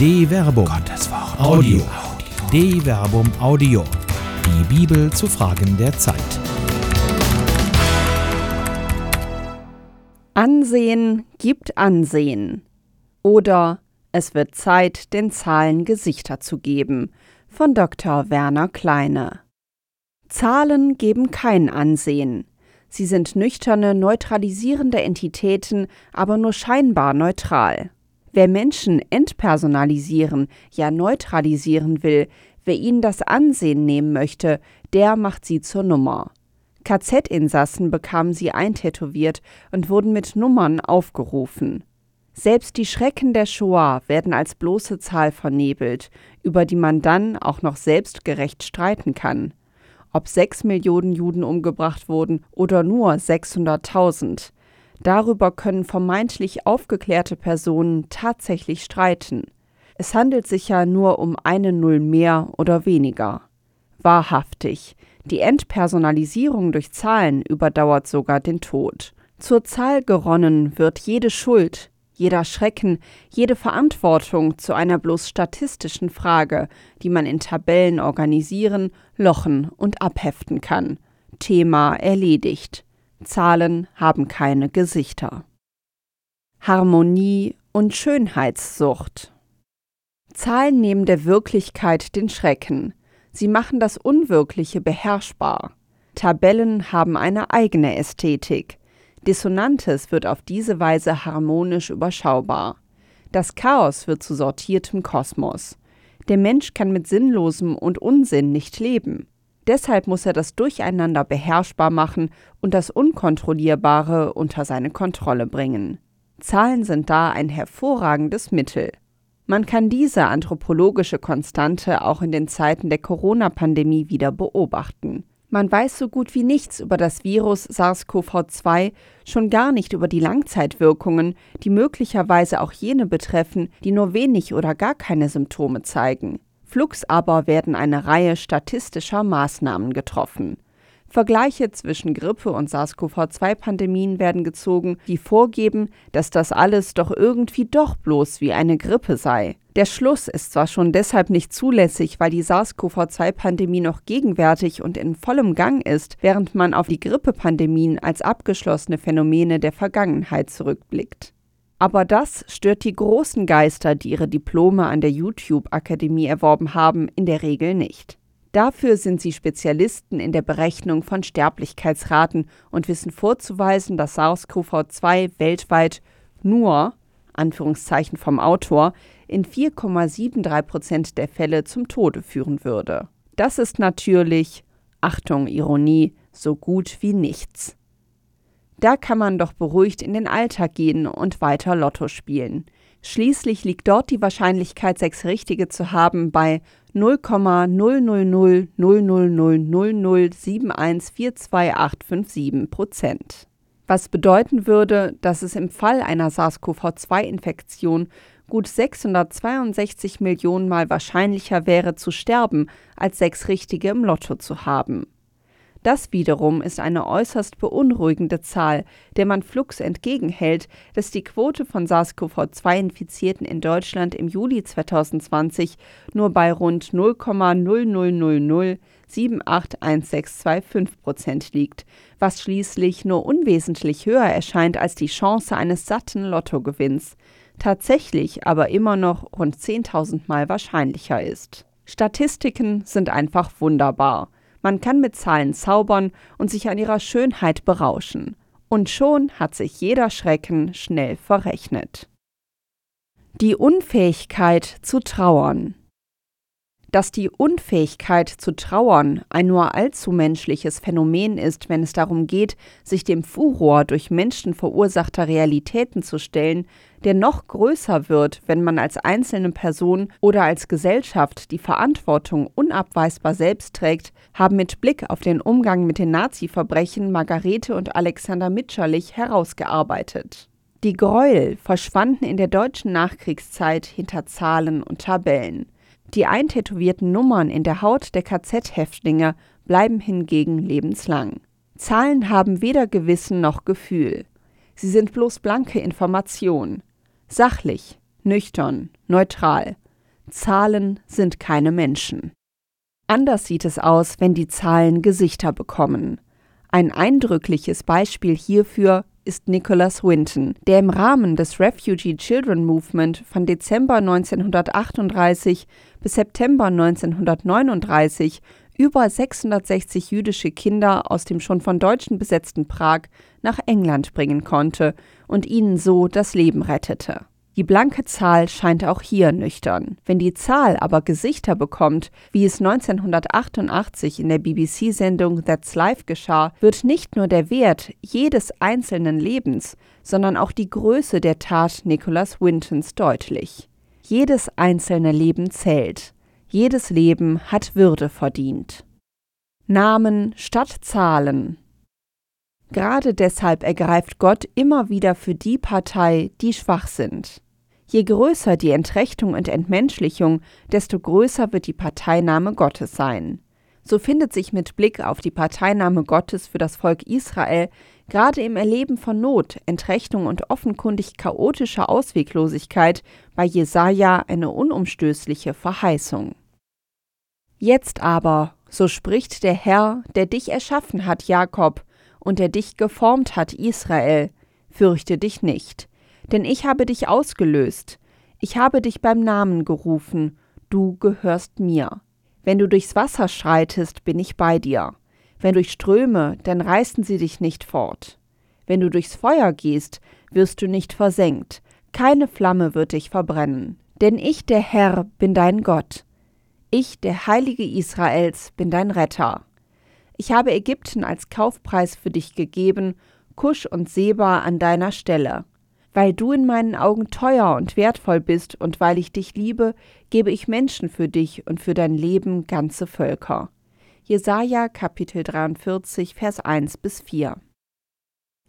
De Verbum. Gottes Wort. Audio. De Verbum Audio. Die Bibel zu Fragen der Zeit. Ansehen gibt Ansehen. Oder es wird Zeit, den Zahlen Gesichter zu geben. Von Dr. Werner Kleine. Zahlen geben kein Ansehen. Sie sind nüchterne, neutralisierende Entitäten, aber nur scheinbar neutral. Wer Menschen entpersonalisieren, ja neutralisieren will, wer ihnen das Ansehen nehmen möchte, der macht sie zur Nummer. KZ-Insassen bekamen sie eintätowiert und wurden mit Nummern aufgerufen. Selbst die Schrecken der Shoah werden als bloße Zahl vernebelt, über die man dann auch noch selbstgerecht streiten kann. Ob sechs Millionen Juden umgebracht wurden oder nur 600.000. Darüber können vermeintlich aufgeklärte Personen tatsächlich streiten. Es handelt sich ja nur um eine Null mehr oder weniger. Wahrhaftig, die Entpersonalisierung durch Zahlen überdauert sogar den Tod. Zur Zahl geronnen wird jede Schuld, jeder Schrecken, jede Verantwortung zu einer bloß statistischen Frage, die man in Tabellen organisieren, lochen und abheften kann. Thema erledigt. Zahlen haben keine Gesichter. Harmonie und Schönheitssucht. Zahlen nehmen der Wirklichkeit den Schrecken. Sie machen das Unwirkliche beherrschbar. Tabellen haben eine eigene Ästhetik. Dissonantes wird auf diese Weise harmonisch überschaubar. Das Chaos wird zu sortiertem Kosmos. Der Mensch kann mit Sinnlosem und Unsinn nicht leben. Deshalb muss er das Durcheinander beherrschbar machen und das Unkontrollierbare unter seine Kontrolle bringen. Zahlen sind da ein hervorragendes Mittel. Man kann diese anthropologische Konstante auch in den Zeiten der Corona-Pandemie wieder beobachten. Man weiß so gut wie nichts über das Virus SARS-CoV-2, schon gar nicht über die Langzeitwirkungen, die möglicherweise auch jene betreffen, die nur wenig oder gar keine Symptome zeigen. Flugs aber werden eine Reihe statistischer Maßnahmen getroffen. Vergleiche zwischen Grippe und SARS-CoV-2-Pandemien werden gezogen, die vorgeben, dass das alles doch irgendwie doch bloß wie eine Grippe sei. Der Schluss ist zwar schon deshalb nicht zulässig, weil die SARS-CoV-2-Pandemie noch gegenwärtig und in vollem Gang ist, während man auf die Grippepandemien als abgeschlossene Phänomene der Vergangenheit zurückblickt. Aber das stört die großen Geister, die ihre Diplome an der YouTube-Akademie erworben haben, in der Regel nicht. Dafür sind sie Spezialisten in der Berechnung von Sterblichkeitsraten und wissen vorzuweisen, dass SARS-CoV-2 weltweit nur, Anführungszeichen vom Autor, in 4,73 Prozent der Fälle zum Tode führen würde. Das ist natürlich, Achtung, Ironie, so gut wie nichts. Da kann man doch beruhigt in den Alltag gehen und weiter Lotto spielen. Schließlich liegt dort die Wahrscheinlichkeit, sechs Richtige zu haben, bei 0,000000071425857 Prozent. Was bedeuten würde, dass es im Fall einer SARS-CoV-2-Infektion gut 662 Millionen Mal wahrscheinlicher wäre zu sterben, als sechs Richtige im Lotto zu haben. Das wiederum ist eine äußerst beunruhigende Zahl, der man flugs entgegenhält, dass die Quote von SARS-CoV-2-Infizierten in Deutschland im Juli 2020 nur bei rund 0,000781625 Prozent liegt, was schließlich nur unwesentlich höher erscheint als die Chance eines satten Lottogewinns, tatsächlich aber immer noch rund 10.000 Mal wahrscheinlicher ist. Statistiken sind einfach wunderbar. Man kann mit Zahlen zaubern und sich an ihrer Schönheit berauschen. Und schon hat sich jeder Schrecken schnell verrechnet. Die Unfähigkeit zu trauern. Dass die Unfähigkeit zu trauern ein nur allzu menschliches Phänomen ist, wenn es darum geht, sich dem Furor durch Menschen verursachter Realitäten zu stellen, der noch größer wird, wenn man als einzelne Person oder als Gesellschaft die Verantwortung unabweisbar selbst trägt, haben mit Blick auf den Umgang mit den Nazi-Verbrechen Margarete und Alexander Mitscherlich herausgearbeitet. Die Gräuel verschwanden in der deutschen Nachkriegszeit hinter Zahlen und Tabellen. Die eintätowierten Nummern in der Haut der KZ-Häftlinge bleiben hingegen lebenslang. Zahlen haben weder Gewissen noch Gefühl. Sie sind bloß blanke Information. Sachlich, nüchtern, neutral. Zahlen sind keine Menschen. Anders sieht es aus, wenn die Zahlen Gesichter bekommen. Ein eindrückliches Beispiel hierfür ist Nicholas Winton, der im Rahmen des Refugee Children Movement von Dezember 1938 bis September 1939 über 660 jüdische Kinder aus dem schon von Deutschen besetzten Prag nach England bringen konnte und ihnen so das Leben rettete. Die blanke Zahl scheint auch hier nüchtern. Wenn die Zahl aber Gesichter bekommt, wie es 1988 in der BBC-Sendung That's Life geschah, wird nicht nur der Wert jedes einzelnen Lebens, sondern auch die Größe der Tat Nicholas Wintons deutlich. Jedes einzelne Leben zählt. Jedes Leben hat Würde verdient. Namen statt Zahlen. Gerade deshalb ergreift Gott immer wieder für die Partei, die schwach sind. Je größer die Entrechtung und Entmenschlichung, desto größer wird die Parteinahme Gottes sein. So findet sich mit Blick auf die Parteinahme Gottes für das Volk Israel gerade im Erleben von Not, Entrechtung und offenkundig chaotischer Ausweglosigkeit bei Jesaja eine unumstößliche Verheißung. Jetzt aber, so spricht der Herr, der dich erschaffen hat, Jakob, und der dich geformt hat, Israel, fürchte dich nicht denn ich habe dich ausgelöst, ich habe dich beim Namen gerufen, du gehörst mir. Wenn du durchs Wasser schreitest, bin ich bei dir. Wenn durch Ströme, dann reißen sie dich nicht fort. Wenn du durchs Feuer gehst, wirst du nicht versenkt, keine Flamme wird dich verbrennen. Denn ich, der Herr, bin dein Gott. Ich, der Heilige Israels, bin dein Retter. Ich habe Ägypten als Kaufpreis für dich gegeben, Kusch und Seba an deiner Stelle. Weil du in meinen Augen teuer und wertvoll bist und weil ich dich liebe, gebe ich Menschen für dich und für dein Leben ganze Völker. Jesaja Kapitel 43, Vers 1 bis 4.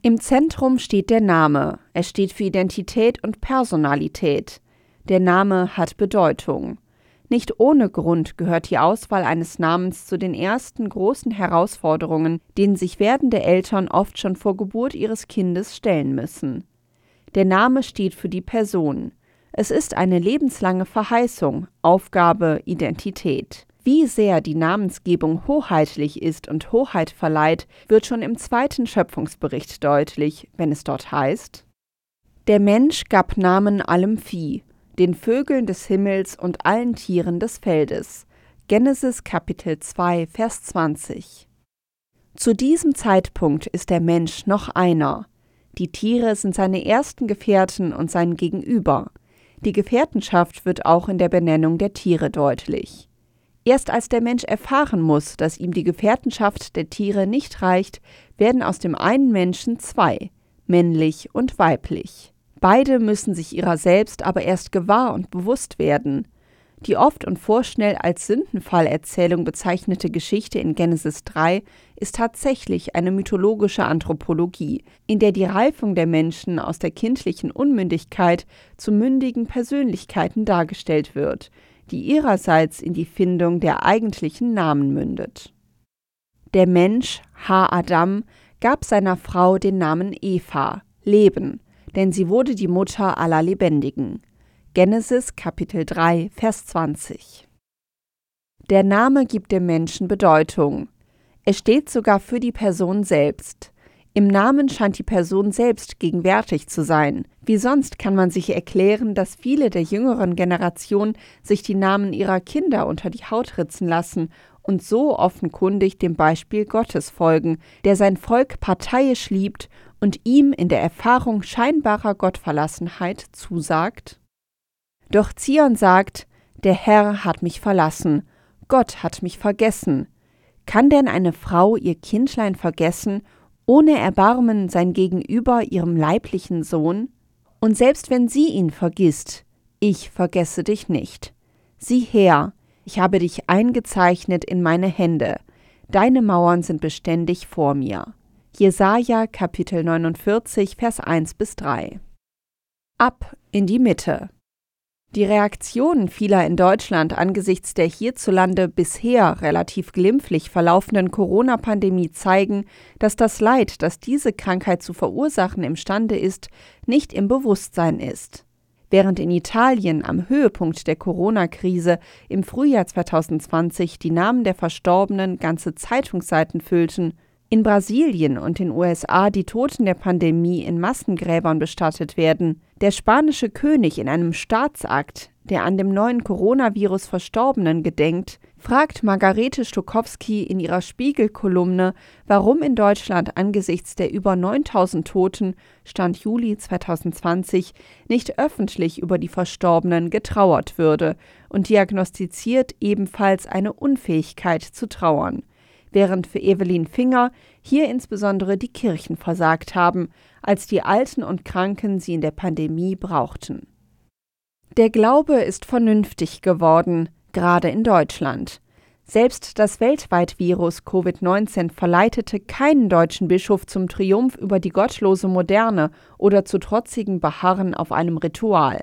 Im Zentrum steht der Name. Er steht für Identität und Personalität. Der Name hat Bedeutung. Nicht ohne Grund gehört die Auswahl eines Namens zu den ersten großen Herausforderungen, denen sich werdende Eltern oft schon vor Geburt ihres Kindes stellen müssen. Der Name steht für die Person. Es ist eine lebenslange Verheißung, Aufgabe, Identität. Wie sehr die Namensgebung hoheitlich ist und Hoheit verleiht, wird schon im zweiten Schöpfungsbericht deutlich, wenn es dort heißt Der Mensch gab Namen allem Vieh, den Vögeln des Himmels und allen Tieren des Feldes. Genesis Kapitel 2, Vers 20. Zu diesem Zeitpunkt ist der Mensch noch einer, die Tiere sind seine ersten Gefährten und sein Gegenüber. Die Gefährtenschaft wird auch in der Benennung der Tiere deutlich. Erst als der Mensch erfahren muss, dass ihm die Gefährtenschaft der Tiere nicht reicht, werden aus dem einen Menschen zwei, männlich und weiblich. Beide müssen sich ihrer selbst aber erst gewahr und bewusst werden. Die oft und vorschnell als Sündenfallerzählung bezeichnete Geschichte in Genesis 3 ist tatsächlich eine mythologische Anthropologie, in der die Reifung der Menschen aus der kindlichen Unmündigkeit zu mündigen Persönlichkeiten dargestellt wird, die ihrerseits in die Findung der eigentlichen Namen mündet. Der Mensch, Ha Adam, gab seiner Frau den Namen Eva, Leben, denn sie wurde die Mutter aller Lebendigen. Genesis Kapitel 3, Vers 20. Der Name gibt dem Menschen Bedeutung. Er steht sogar für die Person selbst. Im Namen scheint die Person selbst gegenwärtig zu sein. Wie sonst kann man sich erklären, dass viele der jüngeren Generation sich die Namen ihrer Kinder unter die Haut ritzen lassen und so offenkundig dem Beispiel Gottes folgen, der sein Volk parteiisch liebt und ihm in der Erfahrung scheinbarer Gottverlassenheit zusagt? Doch Zion sagt, der Herr hat mich verlassen, Gott hat mich vergessen. Kann denn eine Frau ihr Kindlein vergessen, ohne Erbarmen sein Gegenüber ihrem leiblichen Sohn? Und selbst wenn sie ihn vergisst, ich vergesse dich nicht. Sieh her, ich habe dich eingezeichnet in meine Hände, deine Mauern sind beständig vor mir. Jesaja Kapitel 49, Vers 1 bis 3. Ab in die Mitte. Die Reaktionen vieler in Deutschland angesichts der hierzulande bisher relativ glimpflich verlaufenden Corona-Pandemie zeigen, dass das Leid, das diese Krankheit zu verursachen imstande ist, nicht im Bewusstsein ist. Während in Italien am Höhepunkt der Corona-Krise im Frühjahr 2020 die Namen der Verstorbenen ganze Zeitungsseiten füllten, in Brasilien und den USA die Toten der Pandemie in Massengräbern bestattet werden, der spanische König in einem Staatsakt, der an dem neuen Coronavirus Verstorbenen gedenkt, fragt Margarete Stokowski in ihrer Spiegel-Kolumne, warum in Deutschland angesichts der über 9000 Toten Stand Juli 2020 nicht öffentlich über die Verstorbenen getrauert würde und diagnostiziert ebenfalls eine Unfähigkeit zu trauern während für Evelyn Finger hier insbesondere die Kirchen versagt haben, als die Alten und Kranken sie in der Pandemie brauchten. Der Glaube ist vernünftig geworden, gerade in Deutschland. Selbst das weltweit Virus Covid-19 verleitete keinen deutschen Bischof zum Triumph über die gottlose Moderne oder zu trotzigem Beharren auf einem Ritual.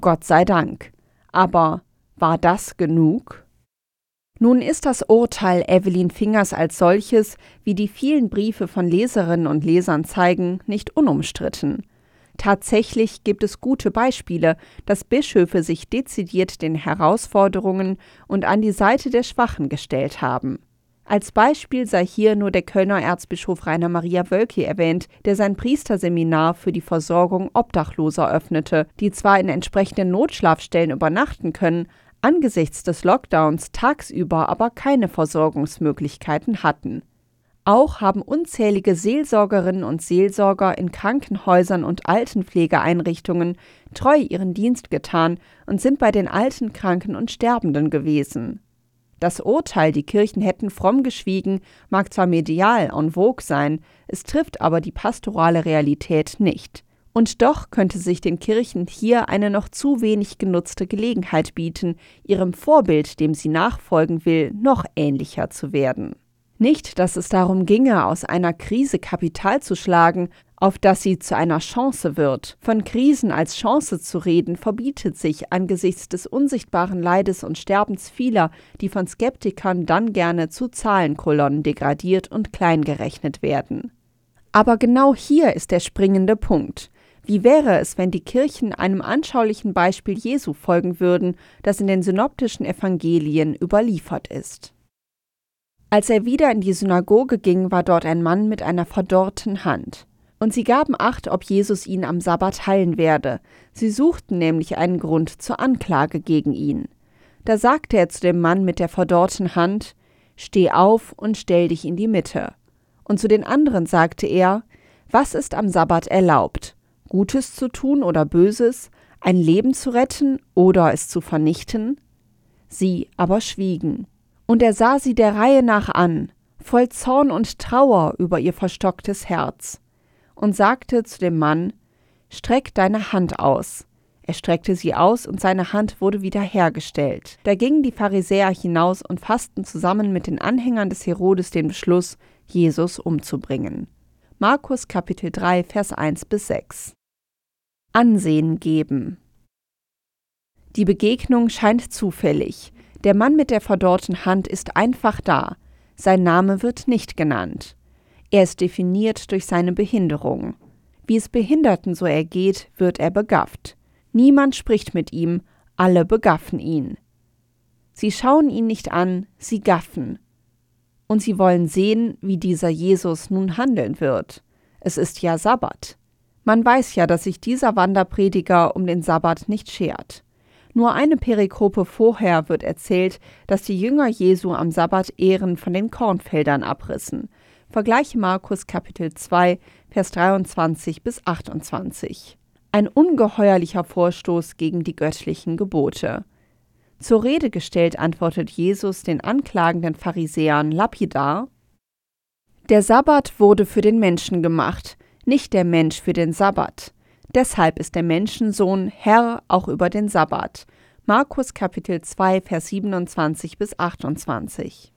Gott sei Dank. Aber war das genug? Nun ist das Urteil Evelyn Fingers als solches, wie die vielen Briefe von Leserinnen und Lesern zeigen, nicht unumstritten. Tatsächlich gibt es gute Beispiele, dass Bischöfe sich dezidiert den Herausforderungen und an die Seite der Schwachen gestellt haben. Als Beispiel sei hier nur der Kölner Erzbischof Rainer Maria Wölki erwähnt, der sein Priesterseminar für die Versorgung Obdachloser öffnete, die zwar in entsprechenden Notschlafstellen übernachten können, angesichts des Lockdowns tagsüber aber keine Versorgungsmöglichkeiten hatten. Auch haben unzählige Seelsorgerinnen und Seelsorger in Krankenhäusern und Altenpflegeeinrichtungen treu ihren Dienst getan und sind bei den alten Kranken und Sterbenden gewesen. Das Urteil, die Kirchen hätten fromm geschwiegen, mag zwar medial en vogue sein, es trifft aber die pastorale Realität nicht. Und doch könnte sich den Kirchen hier eine noch zu wenig genutzte Gelegenheit bieten, ihrem Vorbild, dem sie nachfolgen will, noch ähnlicher zu werden. Nicht, dass es darum ginge, aus einer Krise Kapital zu schlagen, auf das sie zu einer Chance wird. Von Krisen als Chance zu reden, verbietet sich angesichts des unsichtbaren Leides und Sterbens vieler, die von Skeptikern dann gerne zu Zahlenkolonnen degradiert und kleingerechnet werden. Aber genau hier ist der springende Punkt. Wie wäre es, wenn die Kirchen einem anschaulichen Beispiel Jesu folgen würden, das in den synoptischen Evangelien überliefert ist? Als er wieder in die Synagoge ging, war dort ein Mann mit einer verdorrten Hand. Und sie gaben acht, ob Jesus ihn am Sabbat heilen werde. Sie suchten nämlich einen Grund zur Anklage gegen ihn. Da sagte er zu dem Mann mit der verdorrten Hand: Steh auf und stell dich in die Mitte. Und zu den anderen sagte er: Was ist am Sabbat erlaubt? Gutes zu tun oder Böses, ein Leben zu retten oder es zu vernichten? Sie aber schwiegen. Und er sah sie der Reihe nach an, voll Zorn und Trauer über ihr verstocktes Herz, und sagte zu dem Mann, Streck deine Hand aus. Er streckte sie aus, und seine Hand wurde wieder hergestellt. Da gingen die Pharisäer hinaus und fassten zusammen mit den Anhängern des Herodes den Beschluss, Jesus umzubringen. Markus Kapitel 3, Vers 1 bis 6 Ansehen geben. Die Begegnung scheint zufällig. Der Mann mit der verdorrten Hand ist einfach da. Sein Name wird nicht genannt. Er ist definiert durch seine Behinderung. Wie es Behinderten so ergeht, wird er begafft. Niemand spricht mit ihm, alle begaffen ihn. Sie schauen ihn nicht an, sie gaffen. Und sie wollen sehen, wie dieser Jesus nun handeln wird. Es ist ja Sabbat. Man weiß ja, dass sich dieser Wanderprediger um den Sabbat nicht schert. Nur eine Perikope vorher wird erzählt, dass die Jünger Jesu am Sabbat Ehren von den Kornfeldern abrissen. Vergleiche Markus Kapitel 2, Vers 23 bis 28. Ein ungeheuerlicher Vorstoß gegen die göttlichen Gebote. Zur Rede gestellt antwortet Jesus den anklagenden Pharisäern lapidar: Der Sabbat wurde für den Menschen gemacht, nicht der Mensch für den Sabbat. Deshalb ist der Menschensohn Herr auch über den Sabbat. Markus Kapitel 2, Vers 27 bis 28.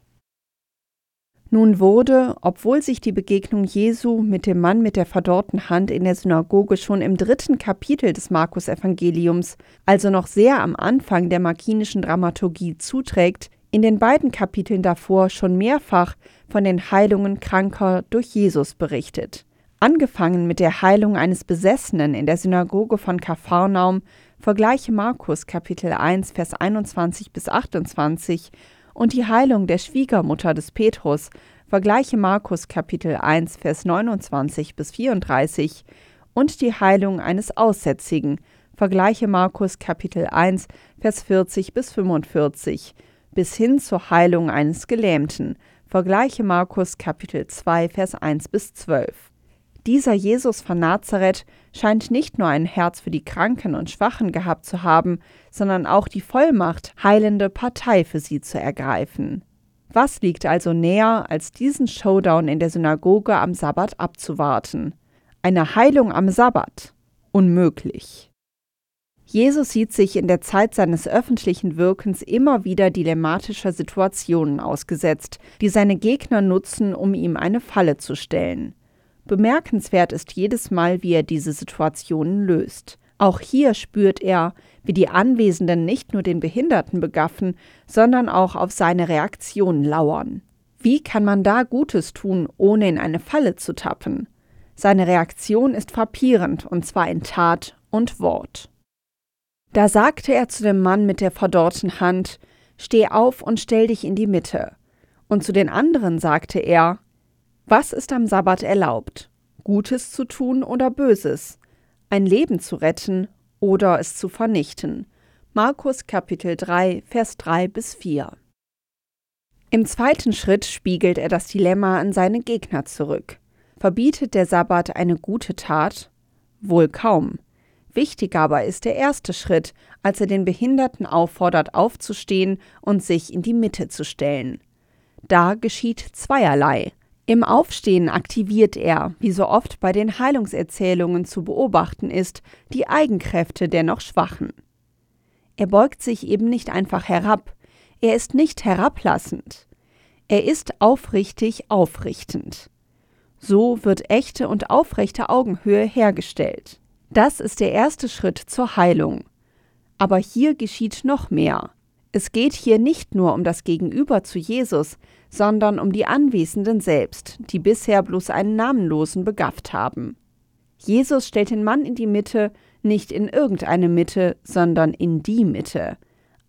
Nun wurde, obwohl sich die Begegnung Jesu mit dem Mann mit der verdorrten Hand in der Synagoge schon im dritten Kapitel des Markus-Evangeliums, also noch sehr am Anfang der markinischen Dramaturgie zuträgt, in den beiden Kapiteln davor schon mehrfach von den Heilungen Kranker durch Jesus berichtet. Angefangen mit der Heilung eines Besessenen in der Synagoge von Kapharnaum Vergleiche Markus Kapitel 1 Vers 21 bis 28 und die Heilung der Schwiegermutter des Petrus. Vergleiche Markus Kapitel 1 Vers 29 bis 34 und die Heilung eines Aussätzigen. Vergleiche Markus Kapitel 1 Vers 40 bis 45 bis hin zur Heilung eines Gelähmten. Vergleiche Markus Kapitel 2 Vers 1 bis 12. Dieser Jesus von Nazareth scheint nicht nur ein Herz für die Kranken und Schwachen gehabt zu haben, sondern auch die Vollmacht, heilende Partei für sie zu ergreifen. Was liegt also näher, als diesen Showdown in der Synagoge am Sabbat abzuwarten? Eine Heilung am Sabbat? Unmöglich. Jesus sieht sich in der Zeit seines öffentlichen Wirkens immer wieder dilemmatischer Situationen ausgesetzt, die seine Gegner nutzen, um ihm eine Falle zu stellen. Bemerkenswert ist jedes Mal, wie er diese Situationen löst. Auch hier spürt er, wie die Anwesenden nicht nur den Behinderten begaffen, sondern auch auf seine Reaktion lauern. Wie kann man da Gutes tun, ohne in eine Falle zu tappen? Seine Reaktion ist frappierend, und zwar in Tat und Wort. Da sagte er zu dem Mann mit der verdorrten Hand, Steh auf und stell dich in die Mitte. Und zu den anderen sagte er, was ist am Sabbat erlaubt? Gutes zu tun oder Böses? Ein Leben zu retten oder es zu vernichten? Markus Kapitel 3, Vers 3 bis 4. Im zweiten Schritt spiegelt er das Dilemma an seine Gegner zurück. Verbietet der Sabbat eine gute Tat? Wohl kaum. Wichtig aber ist der erste Schritt, als er den Behinderten auffordert, aufzustehen und sich in die Mitte zu stellen. Da geschieht zweierlei. Im Aufstehen aktiviert er, wie so oft bei den Heilungserzählungen zu beobachten ist, die Eigenkräfte der noch Schwachen. Er beugt sich eben nicht einfach herab, er ist nicht herablassend, er ist aufrichtig aufrichtend. So wird echte und aufrechte Augenhöhe hergestellt. Das ist der erste Schritt zur Heilung. Aber hier geschieht noch mehr. Es geht hier nicht nur um das Gegenüber zu Jesus, sondern um die Anwesenden selbst, die bisher bloß einen Namenlosen begafft haben. Jesus stellt den Mann in die Mitte, nicht in irgendeine Mitte, sondern in die Mitte.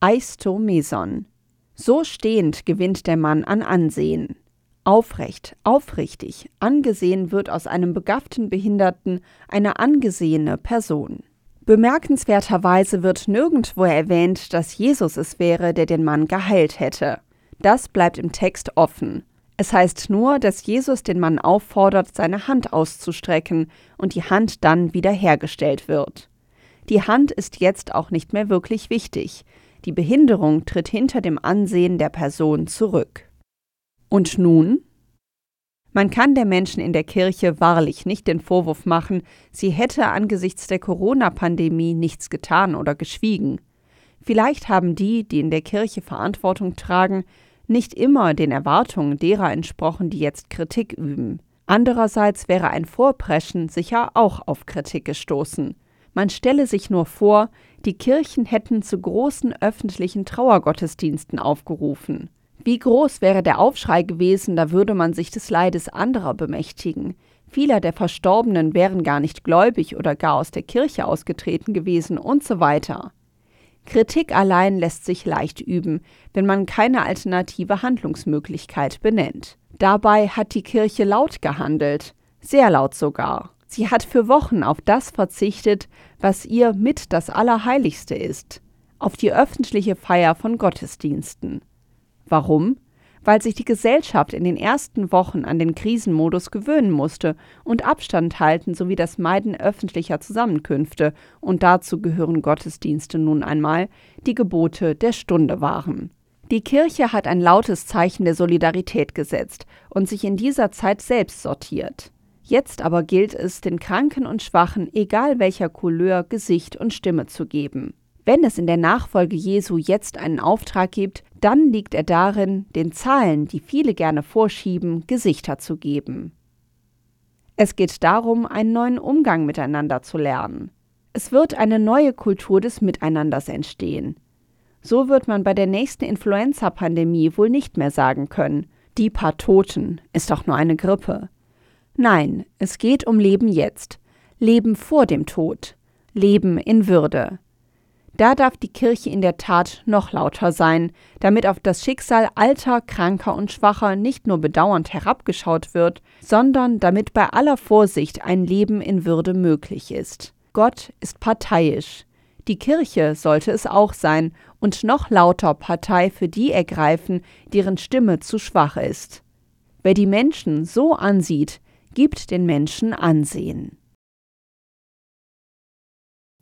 Eisto Meson. So stehend gewinnt der Mann an Ansehen. Aufrecht, aufrichtig, angesehen wird aus einem begafften Behinderten eine angesehene Person. Bemerkenswerterweise wird nirgendwo erwähnt, dass Jesus es wäre, der den Mann geheilt hätte. Das bleibt im Text offen. Es heißt nur, dass Jesus den Mann auffordert, seine Hand auszustrecken und die Hand dann wiederhergestellt wird. Die Hand ist jetzt auch nicht mehr wirklich wichtig. Die Behinderung tritt hinter dem Ansehen der Person zurück. Und nun? Man kann der Menschen in der Kirche wahrlich nicht den Vorwurf machen, sie hätte angesichts der Corona-Pandemie nichts getan oder geschwiegen. Vielleicht haben die, die in der Kirche Verantwortung tragen, nicht immer den Erwartungen derer entsprochen, die jetzt Kritik üben. Andererseits wäre ein Vorpreschen sicher auch auf Kritik gestoßen. Man stelle sich nur vor, die Kirchen hätten zu großen öffentlichen Trauergottesdiensten aufgerufen. Wie groß wäre der Aufschrei gewesen, da würde man sich des Leides anderer bemächtigen. Viele der Verstorbenen wären gar nicht gläubig oder gar aus der Kirche ausgetreten gewesen und so weiter. Kritik allein lässt sich leicht üben, wenn man keine alternative Handlungsmöglichkeit benennt. Dabei hat die Kirche laut gehandelt, sehr laut sogar. Sie hat für Wochen auf das verzichtet, was ihr mit das Allerheiligste ist, auf die öffentliche Feier von Gottesdiensten. Warum? Weil sich die Gesellschaft in den ersten Wochen an den Krisenmodus gewöhnen musste und Abstand halten sowie das Meiden öffentlicher Zusammenkünfte, und dazu gehören Gottesdienste nun einmal, die Gebote der Stunde waren. Die Kirche hat ein lautes Zeichen der Solidarität gesetzt und sich in dieser Zeit selbst sortiert. Jetzt aber gilt es, den Kranken und Schwachen, egal welcher Couleur, Gesicht und Stimme zu geben. Wenn es in der Nachfolge Jesu jetzt einen Auftrag gibt, dann liegt er darin, den Zahlen, die viele gerne vorschieben, Gesichter zu geben. Es geht darum, einen neuen Umgang miteinander zu lernen. Es wird eine neue Kultur des Miteinanders entstehen. So wird man bei der nächsten Influenza-Pandemie wohl nicht mehr sagen können, die paar Toten ist doch nur eine Grippe. Nein, es geht um Leben jetzt, Leben vor dem Tod, Leben in Würde. Da darf die Kirche in der Tat noch lauter sein, damit auf das Schicksal alter, kranker und schwacher nicht nur bedauernd herabgeschaut wird, sondern damit bei aller Vorsicht ein Leben in Würde möglich ist. Gott ist parteiisch. Die Kirche sollte es auch sein und noch lauter Partei für die ergreifen, deren Stimme zu schwach ist. Wer die Menschen so ansieht, gibt den Menschen Ansehen.